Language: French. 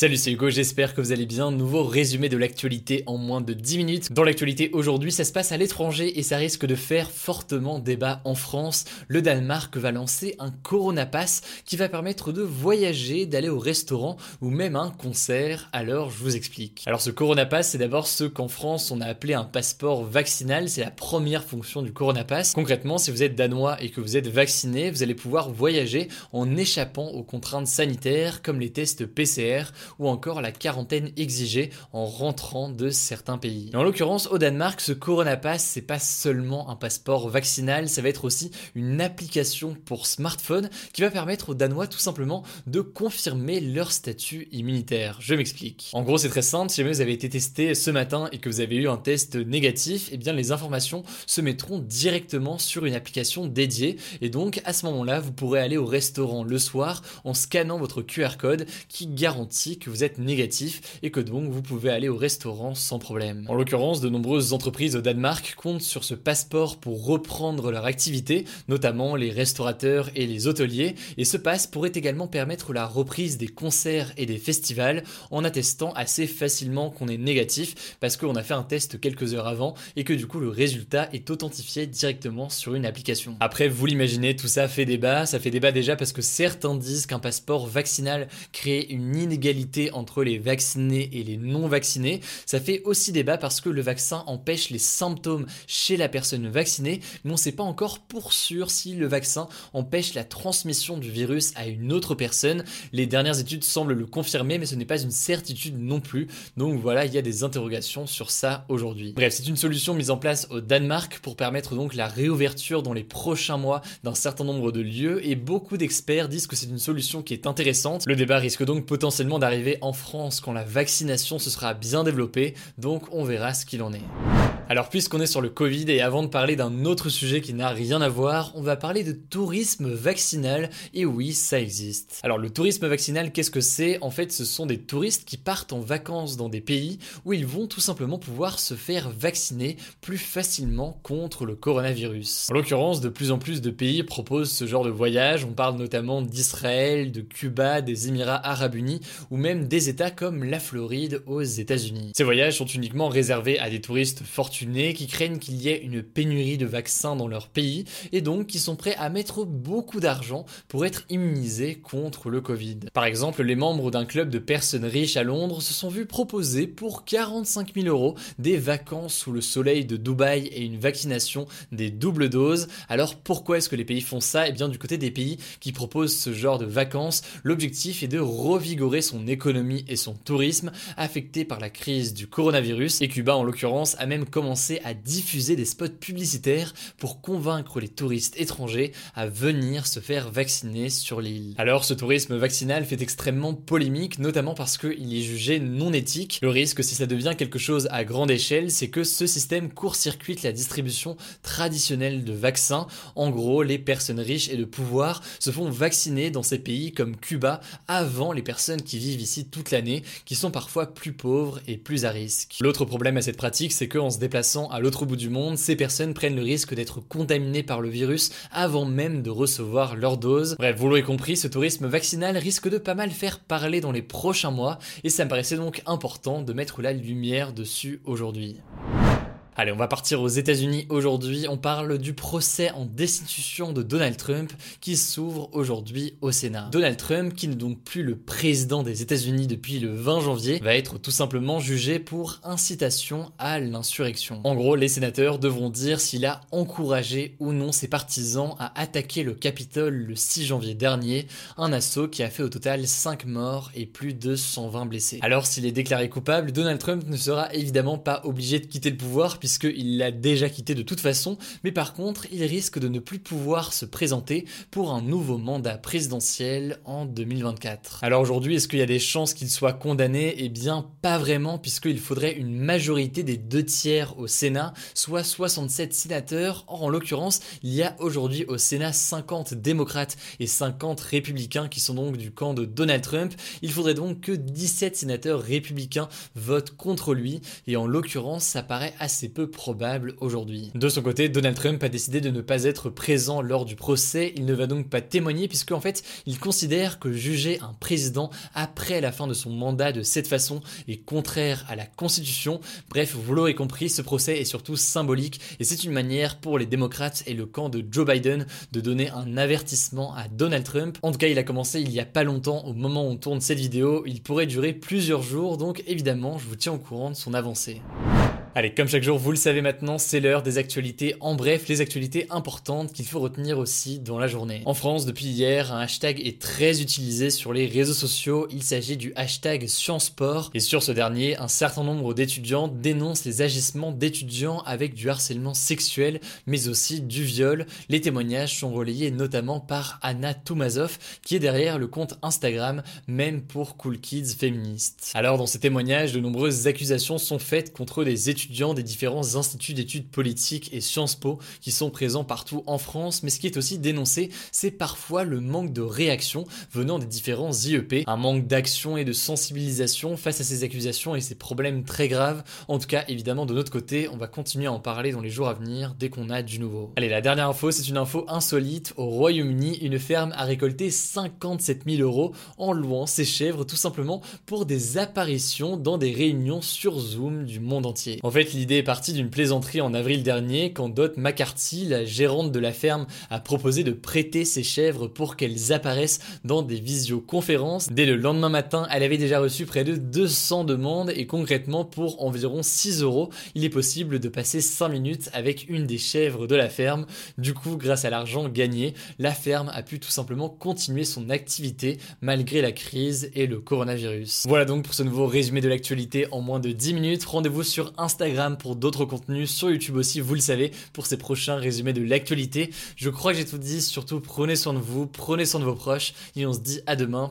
Salut, c'est Hugo, j'espère que vous allez bien. Nouveau résumé de l'actualité en moins de 10 minutes. Dans l'actualité aujourd'hui, ça se passe à l'étranger et ça risque de faire fortement débat en France. Le Danemark va lancer un Corona Pass qui va permettre de voyager, d'aller au restaurant ou même à un concert. Alors, je vous explique. Alors, ce Corona Pass, c'est d'abord ce qu'en France on a appelé un passeport vaccinal. C'est la première fonction du Corona Pass. Concrètement, si vous êtes danois et que vous êtes vacciné, vous allez pouvoir voyager en échappant aux contraintes sanitaires comme les tests PCR ou encore la quarantaine exigée en rentrant de certains pays. en l'occurrence, au Danemark, ce Corona Pass, c'est pas seulement un passeport vaccinal, ça va être aussi une application pour smartphone qui va permettre aux Danois tout simplement de confirmer leur statut immunitaire. Je m'explique. En gros, c'est très simple, si jamais vous avez été testé ce matin et que vous avez eu un test négatif, eh bien les informations se mettront directement sur une application dédiée et donc à ce moment-là, vous pourrez aller au restaurant le soir en scannant votre QR code qui garantit que vous êtes négatif et que donc vous pouvez aller au restaurant sans problème. En l'occurrence, de nombreuses entreprises au Danemark comptent sur ce passeport pour reprendre leur activité, notamment les restaurateurs et les hôteliers, et ce passe pourrait également permettre la reprise des concerts et des festivals en attestant assez facilement qu'on est négatif parce qu'on a fait un test quelques heures avant et que du coup le résultat est authentifié directement sur une application. Après, vous l'imaginez, tout ça fait débat, ça fait débat déjà parce que certains disent qu'un passeport vaccinal crée une inégalité entre les vaccinés et les non vaccinés. Ça fait aussi débat parce que le vaccin empêche les symptômes chez la personne vaccinée, mais on ne sait pas encore pour sûr si le vaccin empêche la transmission du virus à une autre personne. Les dernières études semblent le confirmer, mais ce n'est pas une certitude non plus. Donc voilà, il y a des interrogations sur ça aujourd'hui. Bref, c'est une solution mise en place au Danemark pour permettre donc la réouverture dans les prochains mois d'un certain nombre de lieux et beaucoup d'experts disent que c'est une solution qui est intéressante. Le débat risque donc potentiellement d'arriver en France quand la vaccination se sera bien développée, donc on verra ce qu'il en est. Alors puisqu'on est sur le Covid et avant de parler d'un autre sujet qui n'a rien à voir, on va parler de tourisme vaccinal et oui, ça existe. Alors le tourisme vaccinal, qu'est-ce que c'est? En fait, ce sont des touristes qui partent en vacances dans des pays où ils vont tout simplement pouvoir se faire vacciner plus facilement contre le coronavirus. En l'occurrence, de plus en plus de pays proposent ce genre de voyage, on parle notamment d'Israël, de Cuba, des Émirats arabes unis ou même des États comme la Floride aux États-Unis. Ces voyages sont uniquement réservés à des touristes fortunés qui craignent qu'il y ait une pénurie de vaccins dans leur pays et donc qui sont prêts à mettre beaucoup d'argent pour être immunisés contre le Covid. Par exemple, les membres d'un club de personnes riches à Londres se sont vus proposer pour 45 000 euros des vacances sous le soleil de Dubaï et une vaccination des doubles doses. Alors pourquoi est-ce que les pays font ça? Eh bien du côté des pays qui proposent ce genre de vacances, l'objectif est de revigorer son économie et son tourisme affecté par la crise du coronavirus et Cuba en l'occurrence a même commencé à diffuser des spots publicitaires pour convaincre les touristes étrangers à venir se faire vacciner sur l'île. Alors ce tourisme vaccinal fait extrêmement polémique, notamment parce qu'il est jugé non éthique. Le risque si ça devient quelque chose à grande échelle, c'est que ce système court-circuite la distribution traditionnelle de vaccins. En gros, les personnes riches et de pouvoir se font vacciner dans ces pays comme Cuba avant les personnes qui vivent ici toute l'année, qui sont parfois plus pauvres et plus à risque. L'autre problème à cette pratique, c'est qu'en se déplaçant à l'autre bout du monde, ces personnes prennent le risque d'être contaminées par le virus avant même de recevoir leur dose. Bref, vous l'aurez compris, ce tourisme vaccinal risque de pas mal faire parler dans les prochains mois et ça me paraissait donc important de mettre la lumière dessus aujourd'hui. Allez, on va partir aux États-Unis aujourd'hui. On parle du procès en destitution de Donald Trump qui s'ouvre aujourd'hui au Sénat. Donald Trump, qui n'est donc plus le président des États-Unis depuis le 20 janvier, va être tout simplement jugé pour incitation à l'insurrection. En gros, les sénateurs devront dire s'il a encouragé ou non ses partisans à attaquer le Capitole le 6 janvier dernier, un assaut qui a fait au total 5 morts et plus de 120 blessés. Alors, s'il est déclaré coupable, Donald Trump ne sera évidemment pas obligé de quitter le pouvoir puisqu'il l'a déjà quitté de toute façon, mais par contre, il risque de ne plus pouvoir se présenter pour un nouveau mandat présidentiel en 2024. Alors aujourd'hui, est-ce qu'il y a des chances qu'il soit condamné? Eh bien, pas vraiment, puisqu'il faudrait une majorité des deux tiers au Sénat, soit 67 sénateurs. Or, en l'occurrence, il y a aujourd'hui au Sénat 50 démocrates et 50 républicains qui sont donc du camp de Donald Trump. Il faudrait donc que 17 sénateurs républicains votent contre lui, et en l'occurrence, ça paraît assez peu probable aujourd'hui. De son côté, Donald Trump a décidé de ne pas être présent lors du procès, il ne va donc pas témoigner puisque en fait, il considère que juger un président après la fin de son mandat de cette façon est contraire à la Constitution. Bref, vous l'aurez compris, ce procès est surtout symbolique et c'est une manière pour les démocrates et le camp de Joe Biden de donner un avertissement à Donald Trump. En tout cas, il a commencé il y a pas longtemps au moment où on tourne cette vidéo, il pourrait durer plusieurs jours donc évidemment, je vous tiens au courant de son avancée. Allez, comme chaque jour, vous le savez maintenant, c'est l'heure des actualités. En bref, les actualités importantes qu'il faut retenir aussi dans la journée. En France, depuis hier, un hashtag est très utilisé sur les réseaux sociaux. Il s'agit du hashtag Sciencesport. Et sur ce dernier, un certain nombre d'étudiants dénoncent les agissements d'étudiants avec du harcèlement sexuel, mais aussi du viol. Les témoignages sont relayés notamment par Anna Toumazov, qui est derrière le compte Instagram, même pour Cool Kids féministes. Alors, dans ces témoignages, de nombreuses accusations sont faites contre des étudiants des différents instituts d'études politiques et Sciences Po qui sont présents partout en France, mais ce qui est aussi dénoncé, c'est parfois le manque de réaction venant des différents IEP, un manque d'action et de sensibilisation face à ces accusations et ces problèmes très graves. En tout cas, évidemment, de notre côté, on va continuer à en parler dans les jours à venir dès qu'on a du nouveau. Allez, la dernière info, c'est une info insolite. Au Royaume-Uni, une ferme a récolté 57 000 euros en louant ses chèvres tout simplement pour des apparitions dans des réunions sur Zoom du monde entier. En fait, l'idée est partie d'une plaisanterie en avril dernier quand Dot McCarthy, la gérante de la ferme, a proposé de prêter ses chèvres pour qu'elles apparaissent dans des visioconférences. Dès le lendemain matin, elle avait déjà reçu près de 200 demandes et concrètement pour environ 6 euros, il est possible de passer 5 minutes avec une des chèvres de la ferme. Du coup, grâce à l'argent gagné, la ferme a pu tout simplement continuer son activité malgré la crise et le coronavirus. Voilà donc pour ce nouveau résumé de l'actualité en moins de 10 minutes. Rendez-vous sur Instagram Pour d'autres contenus, sur YouTube aussi, vous le savez, pour ces prochains résumés de l'actualité. Je crois que j'ai tout dit, surtout prenez soin de vous, prenez soin de vos proches, et on se dit à demain.